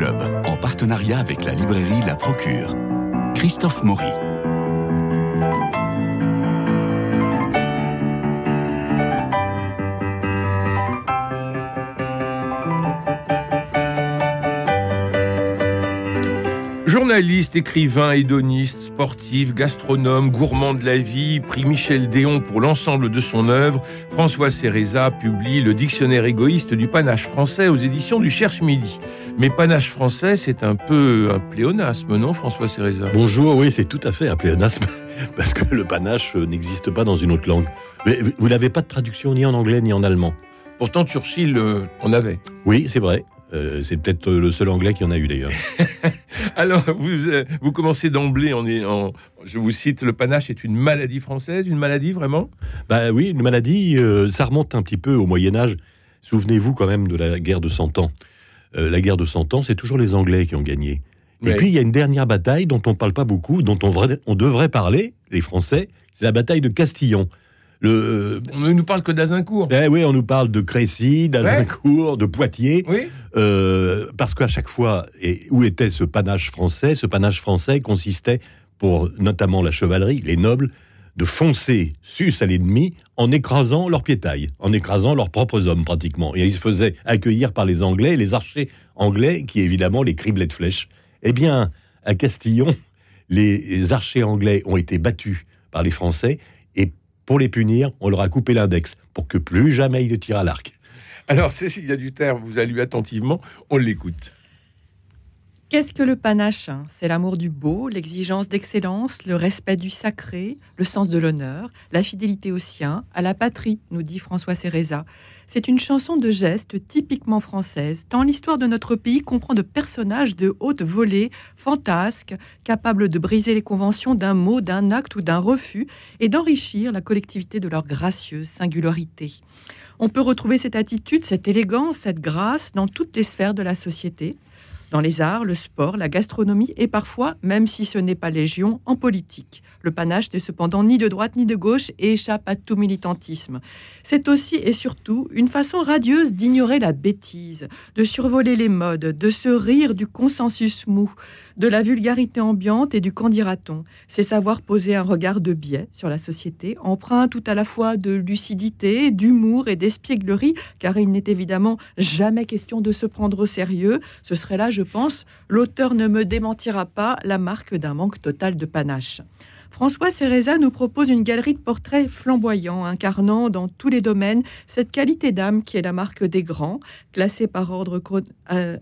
En partenariat avec la librairie La Procure. Christophe Maury. Journaliste, écrivain, hédoniste, sportif, gastronome, gourmand de la vie, prix Michel Déon pour l'ensemble de son œuvre, François Cereza publie le dictionnaire égoïste du panache français aux éditions du Cherche Midi. Mais panache français, c'est un peu un pléonasme, non, François Cereza Bonjour, oui, c'est tout à fait un pléonasme, parce que le panache n'existe pas dans une autre langue. Mais vous n'avez pas de traduction ni en anglais ni en allemand. Pourtant, Churchill euh, en avait. Oui, c'est vrai. Euh, c'est peut-être le seul anglais qui en a eu d'ailleurs. Alors, vous, euh, vous commencez d'emblée en, en, je vous cite, le panache est une maladie française, une maladie vraiment? Bah oui, une maladie, euh, ça remonte un petit peu au Moyen Âge. Souvenez-vous quand même de la guerre de Cent Ans. La guerre de Cent Ans, c'est toujours les Anglais qui ont gagné. Et puis il y a une dernière bataille dont on ne parle pas beaucoup, dont on, on devrait parler, les Français, c'est la bataille de Castillon. Le, on ne nous parle que d'Azincourt. Eh oui, on nous parle de Crécy, d'Azincourt, de Poitiers. Oui. Euh, parce qu'à chaque fois, et où était ce panache français? Ce panache français consistait, pour notamment la chevalerie, les nobles, de foncer sus à l'ennemi en écrasant leur piétail, en écrasant leurs propres hommes pratiquement. Et ils se faisaient accueillir par les Anglais, les archers anglais, qui évidemment les criblaient de flèches. Eh bien, à Castillon, les archers anglais ont été battus par les Français pour les punir, on leur a coupé l'index pour que plus jamais ils ne tirent à l'arc. Alors, Cécilia Duterre vous a lu attentivement, on l'écoute. Qu'est-ce que le panache C'est l'amour du beau, l'exigence d'excellence, le respect du sacré, le sens de l'honneur, la fidélité au sien, à la patrie, nous dit François Cereza. C'est une chanson de geste typiquement française, tant l'histoire de notre pays comprend de personnages de haute volée, fantasques, capables de briser les conventions d'un mot, d'un acte ou d'un refus, et d'enrichir la collectivité de leur gracieuse singularité. On peut retrouver cette attitude, cette élégance, cette grâce dans toutes les sphères de la société dans les arts, le sport, la gastronomie et parfois, même si ce n'est pas légion, en politique. Le panache n'est cependant ni de droite ni de gauche et échappe à tout militantisme. C'est aussi et surtout une façon radieuse d'ignorer la bêtise, de survoler les modes, de se rire du consensus mou, de la vulgarité ambiante et du qu'en dira-t-on. C'est savoir poser un regard de biais sur la société, empreint tout à la fois de lucidité, d'humour et d'espièglerie, car il n'est évidemment jamais question de se prendre au sérieux. Ce serait là, je pense, l'auteur ne me démentira pas la marque d'un manque total de panache. François Cereza nous propose une galerie de portraits flamboyants, incarnant dans tous les domaines cette qualité d'âme qui est la marque des grands, classée par ordre euh,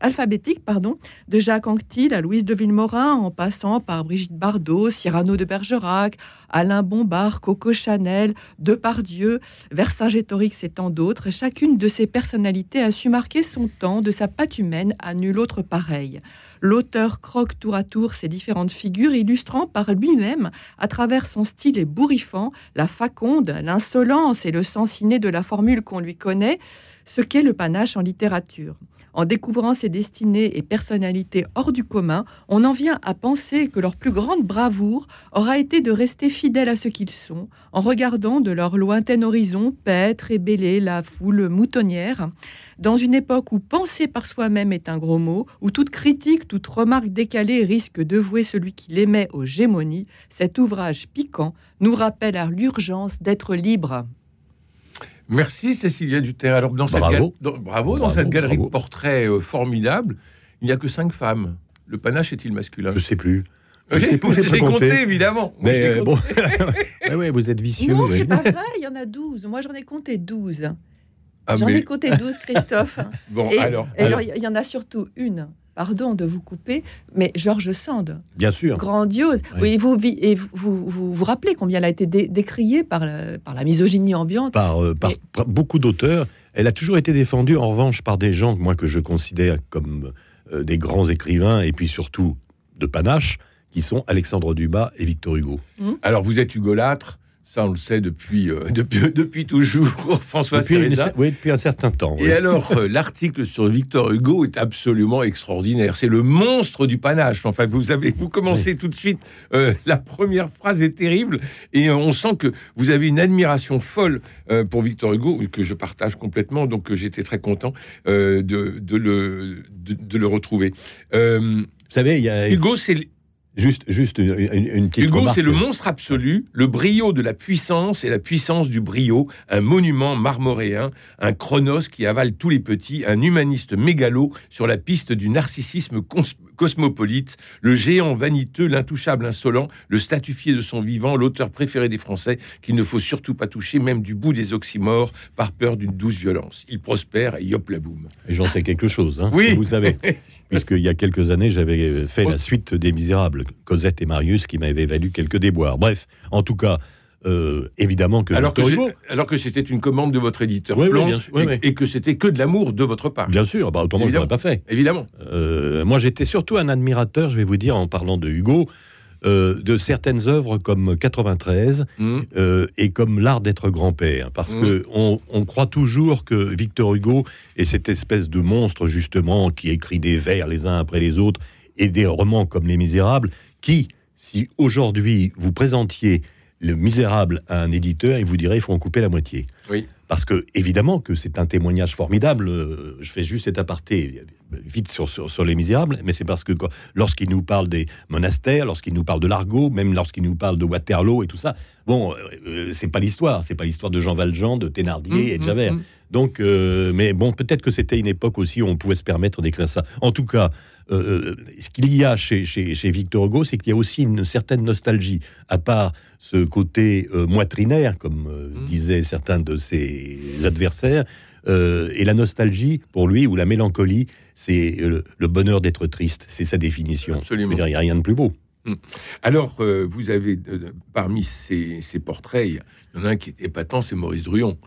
alphabétique pardon, de Jacques Anquetil à Louise de Villemorin, en passant par Brigitte Bardot, Cyrano de Bergerac, Alain Bombard, Coco Chanel, Depardieu, Vercingétorix et tant d'autres. Chacune de ces personnalités a su marquer son temps de sa patte humaine à nul autre pareil. L'auteur croque tour à tour ces différentes figures, illustrant par lui-même, à travers son style ébouriffant, la faconde, l'insolence et le sens inné de la formule qu'on lui connaît, ce qu'est le panache en littérature. En découvrant ces destinées et personnalités hors du commun, on en vient à penser que leur plus grande bravoure aura été de rester fidèles à ce qu'ils sont, en regardant de leur lointain horizon paître et bêler la foule moutonnière. Dans une époque où penser par soi-même est un gros mot, où toute critique, toute remarque décalée risque de vouer celui qui l'aimait aux gémonies, cet ouvrage piquant nous rappelle à l'urgence d'être libre. Merci Cécilia Duterre. Alors dans cette bravo. bravo, dans cette galerie de portraits euh, formidable, il n'y a que cinq femmes. Le panache est-il masculin? Je ne sais plus. J'ai compté, évidemment. Mais bon, ouais, vous êtes vicieux. Non, c'est pas vrai, il y en a 12. Moi, j'en ai compté 12. Ah, j'en ai compté 12, Christophe. bon, alors. il y en a surtout une pardon de vous couper, mais Georges Sand. Bien sûr. Grandiose. Oui. vous, et vous, vous, vous, rappelez combien elle a été décriée par, par la misogynie ambiante? Par, euh, par, beaucoup d'auteurs. Elle a toujours été défendue, en revanche, par des gens, moi, que je considère comme euh, des grands écrivains, et puis surtout de panache, qui sont Alexandre Dumas et Victor Hugo. Hum. Alors, vous êtes hugolâtre Ça, on le sait depuis, euh, depuis, depuis toujours, François depuis, oui, depuis un certain temps. oui. Et alors, euh, l'article sur Victor Hugo est absolument extraordinaire. C'est le monstre du panache. Enfin, vous avez, vous commencez tout de suite. euh, la première phrase est terrible et on sent que vous avez une admiration folle pour Victor Hugo que je partage complètement. Donc, j'étais très content de, de le, de, de le retrouver. Vous savez, il y a Hugo, c'est juste, juste une, une- une petite Hugo, c'est le monstre absolu, le brio de la puissance et la puissance du brio, un monument marmoréen, un chronos qui avale tous les petits, un humaniste mégalo sur la piste du narcissisme cosmopolite, le géant vaniteux, l'intouchable insolent, le statufié de son vivant, l'auteur préféré des Français, qu'il ne faut surtout pas toucher, même du bout des oxymores, par peur d'une douce violence. Il prospère et yop la boum. Et j'en sais quelque chose, hein, Oui. vous savez. Puisqu'il y a quelques années, j'avais fait la suite des Misérables, Cosette et Marius, qui m'avait valu quelques déboires. Bref, en tout cas, euh, évidemment que Alors que, Victor Hugo, alors que c'était une commande de votre éditeur Oui, sûr, oui, et, que c'était que de l'amour de votre part. bien sûr, bah, autrement je l'aurais pas fait. Évidemment. Euh, moi, j'étais surtout un admirateur, je vais vous dire, en parlant de Hugo, euh, de certaines œuvres comme 93 Hmm. euh, et comme l'art d'être grand-père, parce Mhm. que on, on croit toujours que Victor Hugo est cette espèce de monstre justement qui écrit des vers les uns après les autres et des romans comme Les Misérables, qui, si aujourd'hui vous présentiez Le Misérable à un éditeur, il vous dirait il faut en couper la moitié. Oui. Parce que évidemment que c'est un témoignage formidable. euh, Je fais juste cet aparté vite sur, sur, sur les Misérables, mais c'est parce que lorsqu'il nous parle des monastères, lorsqu'il nous parle de l'argot, même lorsqu'il nous parle de Waterloo et tout ça, bon, euh, euh, c'est pas l'histoire, c'est pas l'histoire de Jean Valjean, de Thénardier et de Mmh, Javert. mmh, mmh. Donc, euh, mais bon, peut-être que c'était une époque aussi où on pouvait se permettre d'écrire ça. En tout cas, euh, ce qu'il y a chez, chez, chez Victor Hugo, c'est qu'il y a aussi une certaine nostalgie, à part ce côté moitrinaire, comme Mm. disaient certains de ses adversaires, et la nostalgie, pour lui, ou la mélancolie, c'est euh, le bonheur d'être triste, c'est sa définition. Absolument. Il n'y a rien de plus beau. Alors, euh, vous avez, euh, parmi ces, ces portraits, il y en a un qui est épatant, c'est Maurice Druon,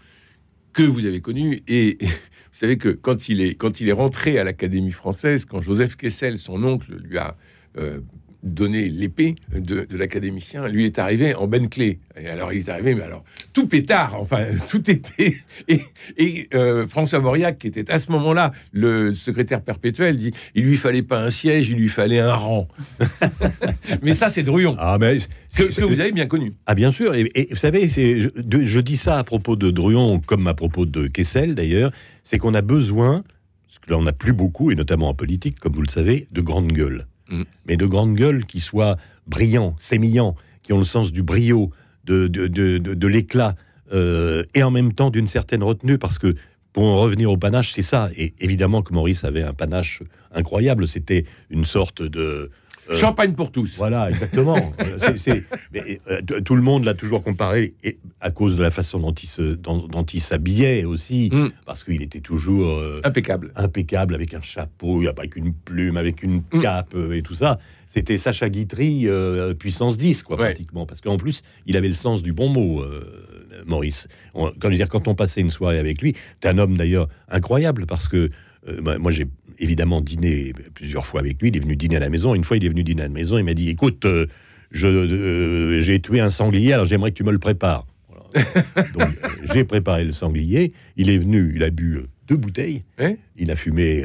que vous avez connu. Et vous savez que quand il est, quand il est rentré à l'Académie française, quand Joseph Kessel, son oncle, lui a euh, donné l'épée de, de l'académicien, lui est arrivé en Bentley. Et alors, il est arrivé, mais alors, tout pétard, enfin, tout était... Et, et, euh, François Mauriac, qui était à ce moment-là le secrétaire perpétuel, dit, il lui fallait pas un siège, il lui fallait un rang. mais ça, c'est Druon. Ah, mais Que, que vous avez bien connu. Ah bien sûr, et, et vous savez, je, de- je dis ça à propos de Druon comme à propos de Kessel d'ailleurs, c'est qu'on a besoin, parce que là on n'a plus beaucoup, et notamment en politique, comme vous le savez, de grandes gueules. Mm. Mais de grandes gueules qui soient brillants, sémillants, qui ont le sens du brio, de, de, de, de- l'éclat, euh, et en même temps d'une certaine retenue, parce que pour en revenir au panache, c'est ça. Et évidemment que Maurice avait un panache incroyable, c'était une sorte de... euh, Champagne pour tous. voilà, exactement. C'est- c'est- mais, euh, tout le monde l'a toujours comparé et à cause de la façon dont il se- dont- dont il s'habillait aussi, Mm. parce qu'il était toujours euh, Impeccable. impeccable avec un chapeau, avec une plume, avec une Mm. cape et tout ça. C'était Sacha Guitry euh, puissance 10, quoi, Ouais. pratiquement. Parce qu'en plus, il avait le sens du bon mot, euh, Maurice. On- quand, je veux dire, quand on passait une soirée avec lui, c'est un homme d'ailleurs incroyable parce que euh, bah, moi, j'ai évidemment dîné plusieurs fois avec lui. Il est venu dîner à la maison. Une fois, il est venu dîner à la maison. Il m'a dit Écoute, euh, je, euh, j'ai tué un sanglier, alors j'aimerais que tu me le prépares. Voilà. Donc, j'ai préparé le sanglier. Il est venu, il a bu deux bouteilles. Il a fumé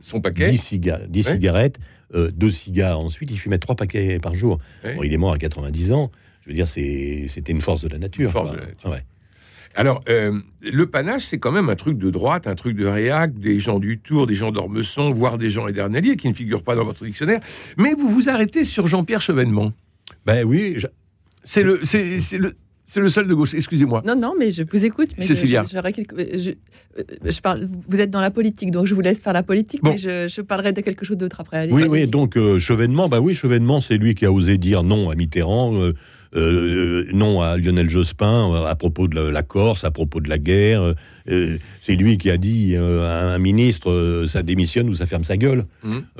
Son paquet. 10, ciga- 10 Ouais. cigarettes, deux cigares ensuite. Il fumait trois paquets par jour. Bon, il est mort à 90 ans. Je veux dire, c'est- c'était une force de la nature. Une force quoi. de la nature. Ouais. Alors, euh, le panache, c'est quand même un truc de droite, un truc de réac, des gens du Tour, des gens d'Ormesson, voire des gens éterneliers qui ne figurent pas dans votre dictionnaire. Mais vous vous arrêtez sur Jean-Pierre Chevènement. Ben oui, je- C'est le, c'est, c'est le, c'est le seul de gauche. Excusez-moi. Non, non, mais je vous écoute. Mais Cécilia. je- j'aurais quelque- je, euh, je parle, vous êtes dans la politique, donc je vous laisse faire la politique, Bon. mais je, je parlerai de quelque chose d'autre après. Allez, oui, oui. Donc euh, Chevènement, bah oui, Chevènement, c'est lui qui a osé dire non à Mitterrand, euh, euh, non à Lionel Jospin euh, à propos de la, Corse, à propos de la guerre. Euh, c'est lui qui a dit euh, à un ministre, euh, ça démissionne ou ça ferme sa gueule.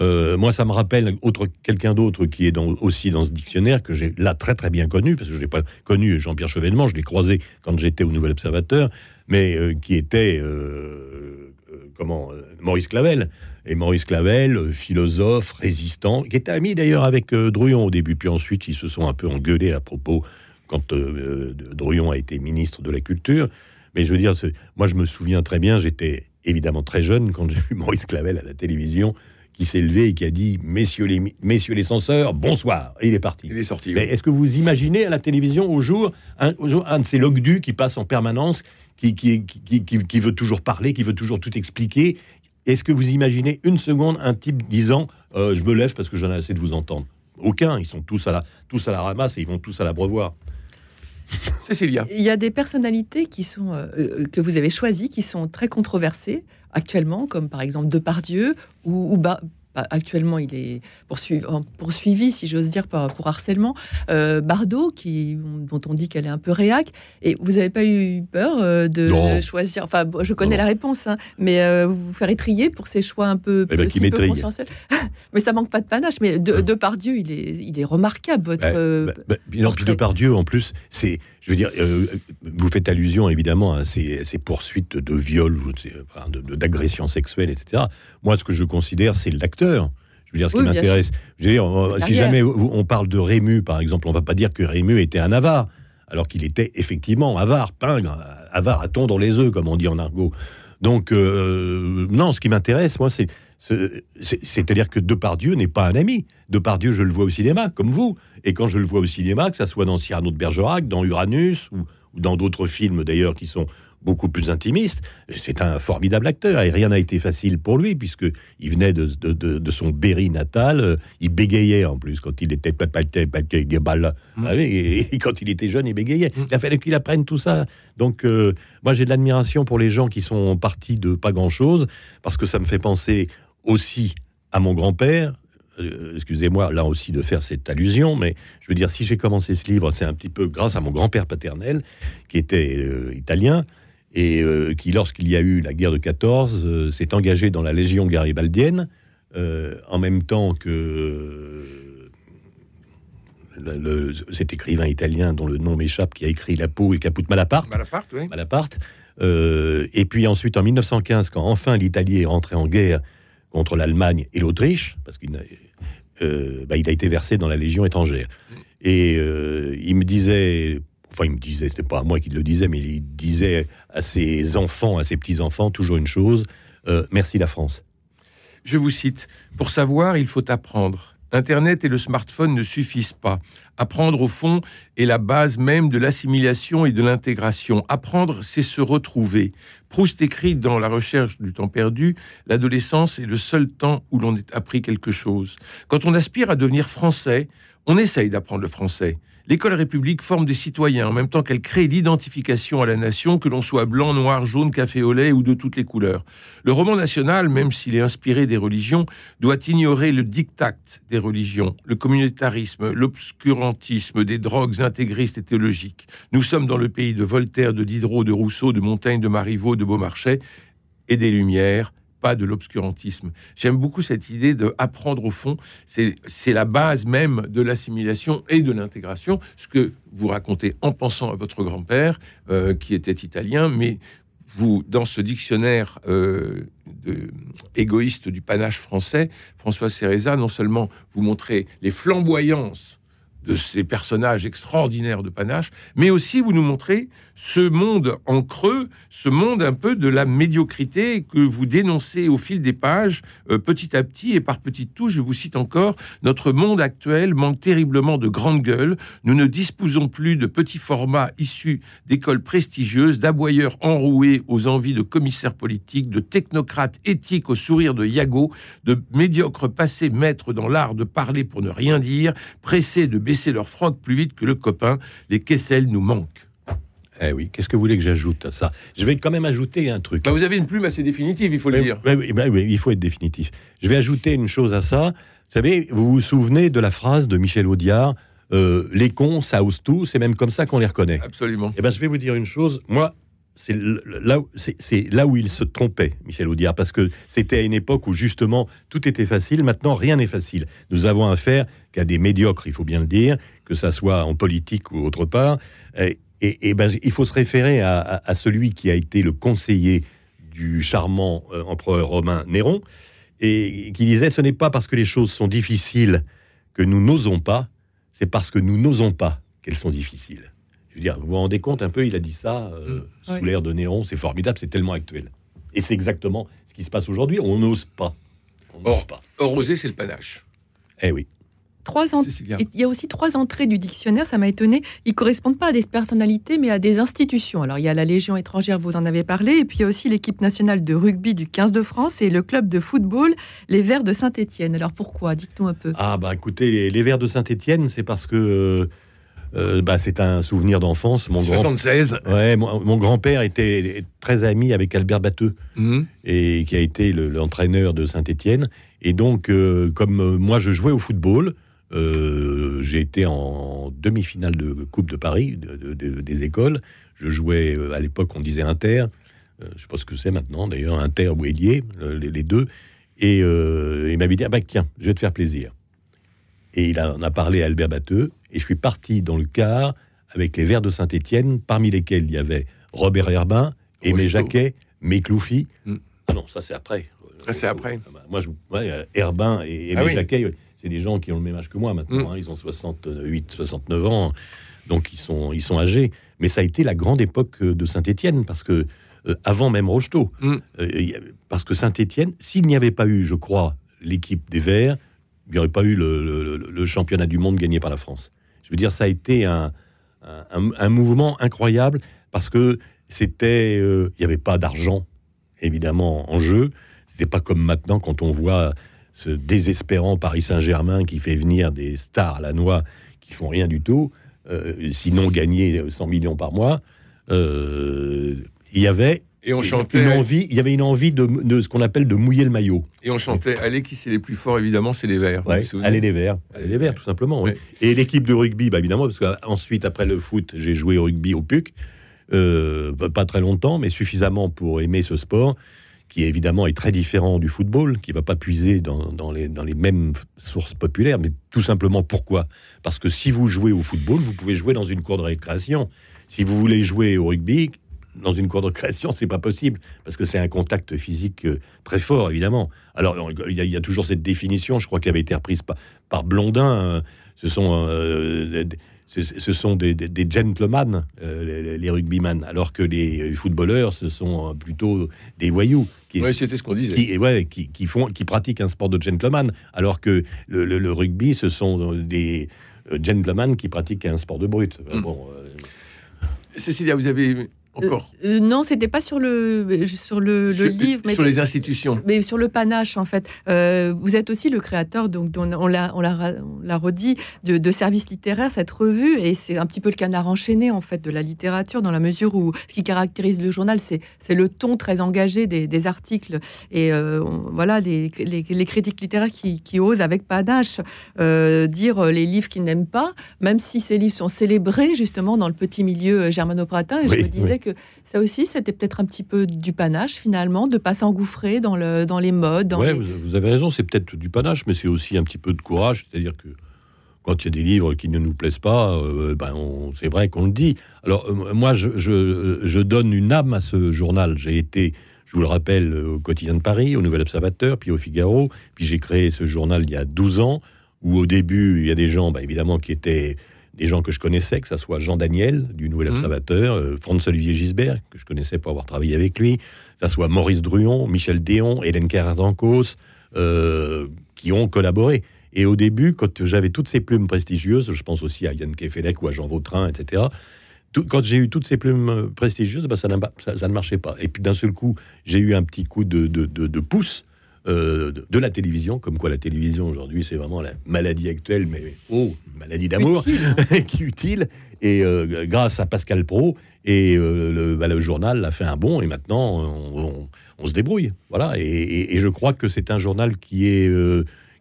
Euh, moi, ça me rappelle autre quelqu'un d'autre qui est dans- aussi dans ce dictionnaire que j'ai là très très bien connu parce que je l'ai pas connu Jean-Pierre Chevènement, je l'ai croisé quand j'étais au Nouvel Observateur, mais euh, qui était euh, euh, comment euh, Maurice Clavel. Et Maurice Clavel, euh, philosophe, résistant, qui était ami d'ailleurs avec euh, Druon au début, puis ensuite ils se sont un peu engueulés à propos quand euh, Drouillon a été ministre de la Culture. Mais je veux dire, moi, je me souviens très bien, j'étais évidemment très jeune quand j'ai vu Maurice Clavel à la télévision qui s'est levé et qui a dit Messieurs les, messieurs les censeurs, bonsoir. Et il est parti. Il est sorti. Mais est-ce que vous imaginez à la télévision au jour un, un de ces logdus qui passe en permanence, qui, qui, qui, qui, veut toujours parler, qui veut toujours tout expliquer Est-ce que vous imaginez une seconde un type disant euh, Je me lève parce que j'en ai assez de vous entendre? Aucun. Ils sont tous à la, tous à la ramasse et ils vont tous à l'abreuvoir. Cécilia. Il y a des personnalités qui sont, euh, euh, que vous avez choisies qui sont très controversées actuellement, comme par exemple Depardieu ou, ou actuellement il est poursuivi, poursuivi si j'ose dire, pour, harcèlement. Euh, Bardot, qui, dont on dit qu'elle est un peu réac. Et vous n'avez pas eu peur euh, de choisir? Enfin, je connais la réponse, hein, mais euh, vous vous faire étrier pour ces choix un peu, eh ben, peu consensuels? mais ça manque pas de panache. Mais de, Depardieu, il est, il est remarquable. Votre, bah, bah, bah, puis Depardieu, en plus, c'est je veux dire, vous faites allusion évidemment à ces, poursuites de viol, d'agression sexuelle, etc. Moi, ce que je considère, c'est l'acteur. Je veux dire, ce qui m'intéresse. Je veux dire, euh, si jamais on parle de Rému, par exemple, on va pas dire que Rému était un avare, alors qu'il était effectivement avare, pingre, avare à tondre les œufs, comme on dit en argot. Donc, euh, non, ce qui m'intéresse, moi, c'est. C'est-à-dire que Depardieu n'est pas un ami. Depardieu, je le vois au cinéma, comme vous. Et quand je le vois au cinéma, que ça soit dans Cyrano de Bergerac, dans Uranus, ou dans d'autres films d'ailleurs qui sont beaucoup plus intimiste. C'est un formidable acteur et rien n'a été facile pour lui puisque il venait de, de, son Berry natal. Il bégayait en plus quand il était et, quand il était jeune, il bégayait. Mm. Il a fallu qu'il apprenne tout ça. Donc euh, moi j'ai de l'admiration pour les gens qui sont partis de pas grand chose parce que ça me fait penser aussi à mon grand-père, euh, excusez-moi là aussi de faire cette allusion, mais je veux dire, si j'ai commencé ce livre, c'est un petit peu grâce à mon grand-père paternel, qui était italien, et euh, qui, lorsqu'il y a eu la guerre de 14, euh, s'est engagé dans la Légion garibaldienne, euh, en même temps que cet écrivain italien dont le nom m'échappe, qui a écrit La peau et Caput Malaparte. Malaparte, oui. Malaparte. et puis ensuite, en 1915, quand enfin l'Italie est rentrée en guerre contre l'Allemagne et l'Autriche, parce qu'il bah, il a été versé dans la Légion étrangère. Et il me disait, enfin il me disait, c'était pas à moi qui le disait, mais il disait à ses enfants, à ses petits-enfants, toujours une chose, euh, merci la France. Je vous cite, pour savoir, il faut apprendre. Internet et le smartphone ne suffisent pas. Apprendre, au fond, est la base même de l'assimilation et de l'intégration. Apprendre, c'est se retrouver. Proust écrit dans La recherche du temps perdu, l'adolescence est le seul temps où l'on est appris quelque chose. Quand on aspire à devenir français, on essaye d'apprendre le français. L'école république forme des citoyens en même temps qu'elle crée l'identification à la nation, que l'on soit blanc, noir, jaune, café au lait ou de toutes les couleurs. Le roman national, même s'il est inspiré des religions, doit ignorer le diktat des religions, le communautarisme, l'obscurantisme des drogues intégristes et théologiques. Nous sommes dans le pays de Voltaire, de Diderot, de Rousseau, de Montaigne, de Marivaux, de Beaumarchais et des Lumières, pas de l'obscurantisme. J'aime beaucoup cette idée de apprendre au fond. C'est la base même de l'assimilation et de l'intégration, ce que vous racontez en pensant à votre grand-père, euh, qui était italien, mais vous, dans ce dictionnaire euh, égoïste du panache français, François Cereza, non seulement vous montrez les flamboyances de ces personnages extraordinaires de panache, mais aussi vous nous montrez ce monde en creux, ce monde un peu de la médiocrité que vous dénoncez au fil des pages, euh, petit à petit et par petites touches. Je vous cite encore, notre monde actuel manque terriblement de grandes gueules. Nous ne disposons plus de petits formats issus d'écoles prestigieuses, d'aboyeurs enroués aux envies de commissaires politiques, de technocrates éthiques au sourire de Yago, de médiocres passés maîtres dans l'art de parler pour ne rien dire, pressés de baisser leur froc plus vite que le copain. Les Kessel nous manquent. Eh oui, qu'est-ce que vous voulez que j'ajoute à ça? Je vais quand même ajouter un truc. Bah, vous avez une plume assez définitive, il faut le dire. Oui, oui, il faut être définitif. Je vais ajouter une chose à ça. Vous savez, vous vous souvenez de la phrase de Michel Audiard euh, Les cons, ça ose tout, c'est même comme ça qu'on les reconnaît. Absolument. Eh ben, je vais vous dire une chose. Moi, c'est là, où il se trompait, Michel Audiard, parce que c'était à une époque où justement tout était facile. Maintenant, rien n'est facile. Nous avons affaire qu'à des médiocres, il faut bien le dire, que ça soit en politique ou autre part. Et, ben, il faut se référer à, celui qui a été le conseiller du charmant euh, empereur romain Néron, et qui disait ce n'est pas parce que les choses sont difficiles que nous n'osons pas, c'est parce que nous n'osons pas qu'elles sont difficiles. Je veux dire, vous vous rendez compte un peu, il a dit ça euh, Mm. sous Ouais. l'ère de Néron, c'est formidable, c'est tellement actuel. Et c'est exactement ce qui se passe aujourd'hui, on n'ose pas. On n'ose Or, pas. or rosé, c'est le panache. Eh oui. Trois Il y a aussi trois entrées du dictionnaire, ça m'a étonné. Ils correspondent pas à des personnalités, mais à des institutions. Alors, il y a la Légion étrangère, vous en avez parlé, et puis il y a aussi l'équipe nationale de rugby du 15 de France et le club de football, les Verts de Saint-Étienne. Alors, pourquoi? Dites-nous un peu. Ah bah écoutez, les, les vers de Saint-Étienne, c'est parce que euh, bah, c'est un souvenir d'enfance. Mon grand, 76. ouais, mon, mon grand-père était très ami avec Albert Batteux. Mhm. et qui a été le- l'entraîneur de Saint-Étienne. Et donc, euh, comme euh, moi, je jouais au football, euh, j'ai été en demi-finale de Coupe de Paris, de- de- de- des écoles. Je jouais, à l'époque, on disait Inter. Je ne sais pas ce que c'est maintenant, d'ailleurs, Inter ou Ailier, les, les deux. Et il m'avait dit, ah ben tiens, je vais te faire plaisir. Et il en a parlé à Albert Batteux. Et je suis parti dans le car avec les Verts de Saint-Étienne, parmi lesquels il y avait Robert Herbin, Aimé. Jacquet, Mécloufi. Mm. Ah non, ça c'est après. Ah, c'est après. Ah bah, moi, je, ouais, Herbin et Aimé Ah oui. Jacquet, c'est des gens qui ont le même âge que moi maintenant. Mm. hein. ils ont 68, 69 ans, donc ils sont, ils sont âgés. Mais ça a été la grande époque euh, de Saint-Étienne, parce que euh, avant même Rocheteau, Mm. euh, parce que Saint-Étienne, s'il n'y avait pas eu, je crois, l'équipe des Verts, il n'y aurait pas eu le, championnat du monde gagné par la France. Je veux dire, ça a été un mouvement incroyable parce que c'était, euh, il n'y avait pas d'argent évidemment en jeu. C'était pas comme maintenant quand on voit ce désespérant Paris Saint-Germain qui fait venir des stars à la noix qui font rien du tout, euh, sinon gagner 100 millions par mois. Euh, il y avait Et on une chantait, envie, il y avait une envie de, de ce qu'on appelle de mouiller le maillot. et on chantait. Allez, qui c'est les plus forts Évidemment, c'est les Verts. Ouais, allez les verts, allez les verts, tout simplement. oui. Et l'équipe de rugby, bah, évidemment, parce qu'ensuite, après le foot, j'ai joué au rugby au PUC, euh, bah, pas très longtemps, mais suffisamment pour aimer ce sport, qui évidemment est très différent du football, qui va pas puiser dans, dans les, dans les mêmes sources populaires, mais tout simplement pourquoi? Parce que si vous jouez au football, vous pouvez jouer dans une cour de récréation. Si vous voulez jouer au rugby, dans une cour de récréation, c'est pas possible parce que c'est un contact physique euh, très fort, évidemment. Alors, il y, a- il y a toujours cette définition, je crois qu'elle avait été reprise par, par Blondin. euh, ce sont, euh, des- ce, ce sont des, des- des gentlemen, euh, les, les rugbyman, alors que les footballeurs, ce sont plutôt des voyous qui, Ouais, c'était ce qu'on disait. qui, ouais, qui, qui font, qui pratiquent un sport de gentleman, alors que le, le- le rugby, ce sont des gentlemen qui pratiquent un sport de brut. Mm. Bon, euh, Cécilia, vous avez encore Euh, non, c'était pas sur le, sur le, livre, mais sur les institutions. Mais sur le panache, en fait, Euh, vous êtes aussi le créateur, donc dont on l'a, on l'a, on l'a redit, de, de services littéraires, cette revue, et c'est un petit peu le canard enchaîné en fait de la littérature, dans la mesure où ce qui caractérise le journal, c'est, c'est le ton très engagé des, des articles et euh, on- voilà les, les, les critiques littéraires qui, qui osent avec panache euh, dire les livres qu'ils n'aiment pas, même si ces livres sont célébrés justement dans le petit milieu euh, germano-pratin. Et je me disais oui. que ça aussi, c'était peut-être un petit peu du panache finalement, de pas s'engouffrer dans, le, dans les modes. Les- vous, avez raison, c'est peut-être du panache, mais c'est aussi un petit peu de courage. C'est-à-dire que quand il y a des livres qui ne nous plaisent pas, euh, ben c'est vrai qu'on le dit. Alors, euh, moi, je, je- je donne une âme à ce journal. J'ai été, je vous le rappelle, au Quotidien de Paris, au Nouvel Observateur, puis au Figaro. Puis j'ai créé ce journal il y a 12 ans, où au début, il y a des gens, ben, évidemment, qui étaient des gens que je connaissais, que ce soit Jean Daniel du Nouvel Mhm. Observateur, euh, Franz-Olivier Gisbert, que je connaissais pour avoir travaillé avec lui, que ce soit Maurice Druon, Michel Déon, Hélène Carrère-Dancos, euh, qui ont collaboré. Et au début, quand j'avais toutes ces plumes prestigieuses, je pense aussi à Yann Kefelec ou à Jean Vautrin, etc., tout- quand j'ai eu toutes ces plumes euh, prestigieuses, ben, ça, ne marchait pas. Et puis d'un seul coup, j'ai eu un petit coup de, de, de- de pouce euh, de, de la télévision, comme quoi la télévision aujourd'hui, c'est vraiment la maladie actuelle, mais oh, maladie d'amour hein. qui est utile. Et euh, grâce à Pascal Pro, et euh, le, bah, le journal a fait un bond, et maintenant on, on- on se débrouille. Voilà. Et, et- et je crois que c'est un journal qui est,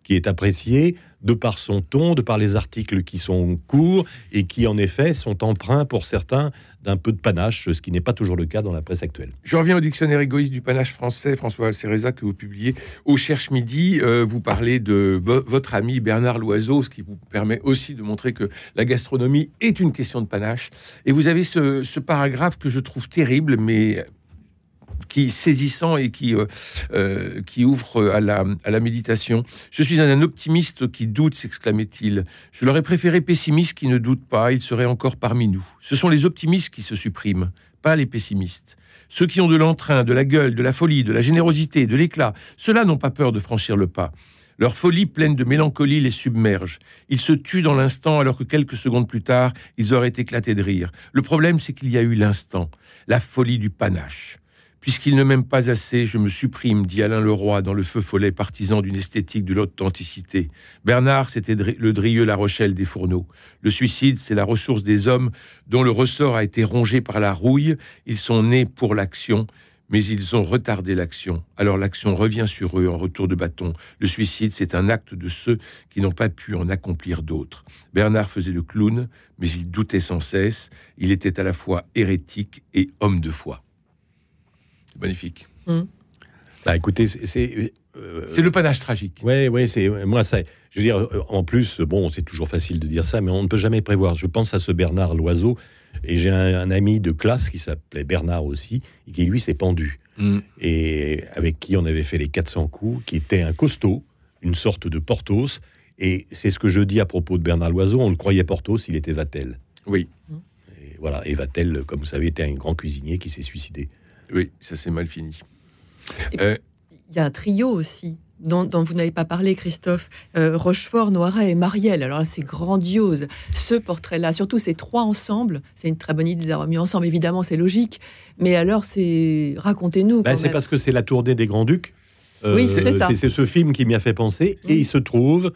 qui est apprécié de par son ton, de par les articles qui sont courts et qui en effet sont empreints pour certains d'un peu de panache, ce qui n'est pas toujours le cas dans la presse actuelle. Je reviens au dictionnaire égoïste du panache français, François Céréza, que vous publiez au Cherche Midi. Euh, vous parlez de vo- votre ami Bernard Loiseau, ce qui vous permet aussi de montrer que la gastronomie est une question de panache. Et vous avez ce paragraphe que je trouve terrible, mais qui saisissant et qui, euh, qui ouvre à la, à la méditation. Je suis un, optimiste qui doute, s'exclamait-il. Je l'aurais préféré pessimiste qui ne doute pas, il serait encore parmi nous. Ce sont les optimistes qui se suppriment, pas les pessimistes. Ceux qui ont de l'entrain, de la gueule, de la folie, de la générosité, de l'éclat, ceux-là n'ont pas peur de franchir le pas. Leur folie pleine de mélancolie les submerge. Ils se tuent dans l'instant alors que quelques secondes plus tard, ils auraient éclaté de rire. Le problème, c'est qu'il y a eu l'instant, la folie du panache. Puisqu'il ne m'aime pas assez, je me supprime, dit Alain Leroy dans Le Feu Follet, partisan d'une esthétique de l'authenticité. Bernard, c'était le drieux La Rochelle des fourneaux. Le suicide, c'est la ressource des hommes dont le ressort a été rongé par la rouille. Ils sont nés pour l'action mais ils ont retardé l'action. Alors l'action revient sur eux en retour de bâton. Le suicide, c'est un acte de ceux qui n'ont pas pu en accomplir d'autres. Bernard faisait le clown, mais il doutait sans cesse. Il était à la fois hérétique et homme de foi. Magnifique. Hmm. Bah, écoutez, c'est euh, c'est le panache tragique. Oui, oui, c'est moi ça. Je veux dire, en plus, bon, c'est toujours facile de dire ça, mais on ne peut jamais prévoir. Je pense à ce Bernard Loiseau et j'ai un, ami de classe qui s'appelait Bernard aussi, et qui lui s'est pendu. Mm. Et avec qui on avait fait les 400 coups, qui était un costaud, une sorte de Portos. Et c'est ce que je dis à propos de Bernard Loiseau, on le croyait Portos, il était Vatel. Oui. Et voilà, et Vatel, comme vous savez, était un grand cuisinier qui s'est suicidé. Oui, ça s'est mal fini. Euh, il y a un trio aussi dont, vous n'avez pas parlé, Christophe, euh, Rochefort, Noiret et Marielle. Alors c'est grandiose, ce portrait-là, surtout ces trois ensemble. C'est une très bonne idée d'avoir mis ensemble, évidemment, c'est logique. Mais alors, c'est racontez-nous. Ben, c'est parce que c'est la tournée des Grands-Ducs. Euh, oui, c'est ce film qui m'y a fait penser. Et il se trouve,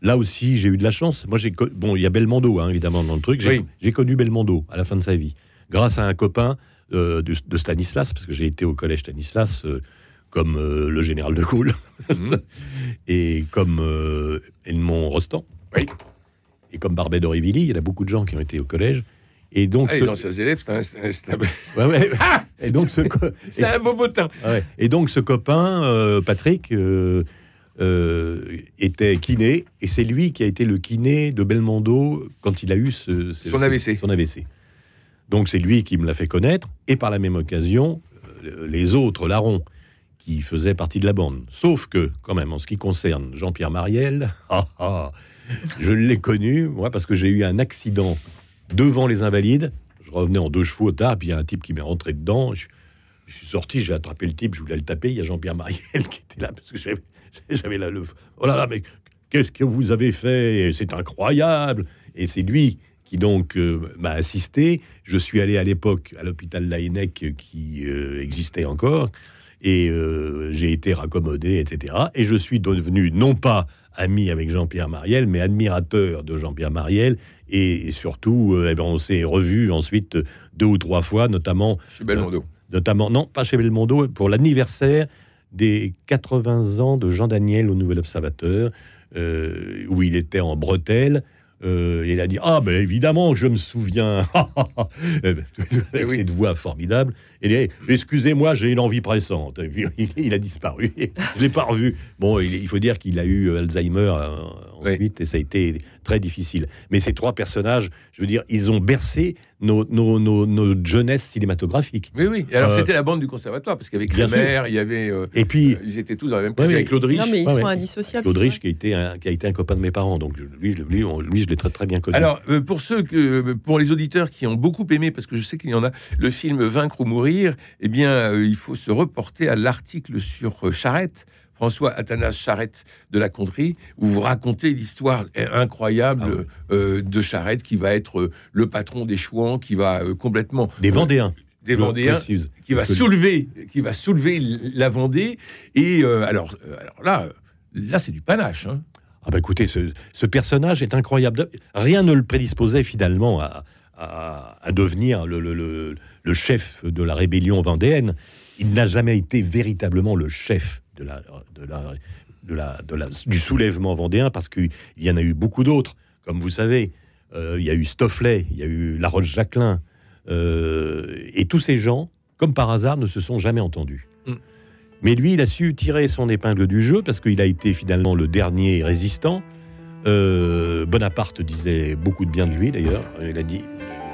là aussi, j'ai eu de la chance. Moi, j'ai bon, il y a Belmondo, hein, évidemment, dans le truc. J'ai connu Belmondo à la fin de sa vie, grâce à un copain euh, de, Stanislas, parce que j'ai été au collège Stanislas comme euh, le général de Gaulle mhm. et comme euh, Edmond Rostand. Oui. Et comme Barbet d'Aurevilly, il y a beaucoup de gens qui ont été au collège. Et donc, ah, ce... les élèves, c'est un, ouais, ouais. Ah et donc ce c'est un beau botin. Ouais. Et donc ce copain, euh, Patrick, était kiné, et c'est lui qui a été le kiné de Belmondo quand il a eu ce, son AVC. Son AVC. Donc c'est lui qui me l'a fait connaître, et par la même occasion, les autres larrons qui faisait partie de la bande. Sauf que, quand même, en ce qui concerne Jean-Pierre Mariel, ah, ah, je l'ai connu, moi, parce que j'ai eu un accident devant les Invalides. Je revenais en deux chevaux tard, puis il y a un type qui m'est rentré dedans. Je, suis sorti, j'ai attrapé le type, je voulais le taper. Il y a Jean-Pierre Mariel qui était là, parce que j'avais là le. Oh là là, mais qu'est-ce que vous avez fait? C'est incroyable Et c'est lui qui donc euh, m'a assisté. Je suis allé à l'époque à l'hôpital Laennec qui euh, existait encore et euh, j'ai été raccommodé, etc. Et je suis devenu non pas ami avec Jean-Pierre Mariel, mais admirateur de Jean-Pierre Mariel. Et, surtout, euh, eh ben, on s'est revu ensuite deux ou trois fois, notamment. Chez Belmondo. Euh, notamment, non, pas chez Belmondo, pour l'anniversaire des 80 ans de Jean Daniel au Nouvel Observateur, où il était en bretelle. Euh, il a dit Ah, ben évidemment, je me souviens. Eh ben, avec cette voix formidable. Et il dit Excusez-moi, j'ai une envie pressante. il a disparu. je ne l'ai pas revu. Bon, il, faut dire qu'il a eu euh, Alzheimer euh, ensuite, et ça a été très difficile. Mais ces trois personnages, je veux dire, ils ont bercé nos, nos, nos, jeunesse cinématographique. Oui, oui. alors, c'était la bande du conservatoire, parce qu'avec Crémer, il y avait. et puis. ils étaient tous dans la même classe avec Claude Rich. Non, mais ils sont indissociables. Claude Rich, qui a, été un, qui a été un copain de mes parents. Donc, lui, lui, lui je l'ai très, très bien connu. Alors, pour ceux que. Pour les auditeurs qui ont beaucoup aimé, parce que je sais qu'il y en a, le film Vaincre ou mourir, eh bien, euh, il faut se reporter à l'article sur euh, Charette. François Athanas Charette de la Conterie, où vous racontez l'histoire incroyable ah euh, de Charette, qui va être le patron des Chouans, qui va complètement... Des Vendéens des Vendéens, qui va soulever, qui va soulever la Vendée. Et alors, alors là, là c'est du panache. Hein. Ah bah écoutez, ce, personnage est incroyable. Rien ne le prédisposait finalement à, à, devenir le, le, chef de la rébellion vendéenne, il n'a jamais été véritablement le chef de la, de la, de la, du soulèvement vendéen, parce qu'il y en a eu beaucoup d'autres. Comme vous savez, euh, il y a eu Stofflet, il y a eu La Roche-Jacquelin, euh, et tous ces gens, comme par hasard, ne se sont jamais entendus. Mm. Mais lui, il a su tirer son épingle du jeu, parce qu'il a été finalement le dernier résistant. Euh, Bonaparte disait beaucoup de bien de lui, d'ailleurs. Il a dit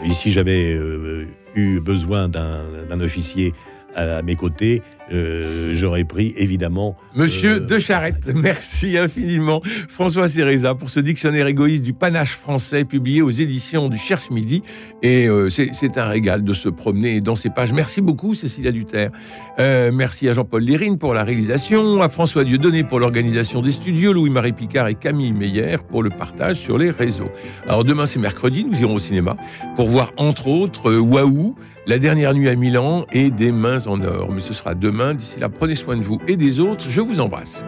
Ici, j'avais euh, eu besoin d'un officier à mes côtés, euh, j'aurais pris évidemment. Monsieur euh, de Charette, merci infiniment François Céréza pour ce dictionnaire égoïste du panache français publié aux éditions du Cherche Midi. Et euh, c'est un régal de se promener dans ces pages. Merci beaucoup Cécilia Duterre. merci à Jean-Paul Lérine pour la réalisation, à François Dieudonné pour l'organisation des studios, Louis-Marie Picard et Camille Meyer pour le partage sur les réseaux. Alors demain c'est mercredi, nous irons au cinéma pour voir entre autres Waouh, La dernière nuit à Milan et Des mains en or. Mais ce sera D'ici là, prenez soin de vous et des autres. Je vous embrasse.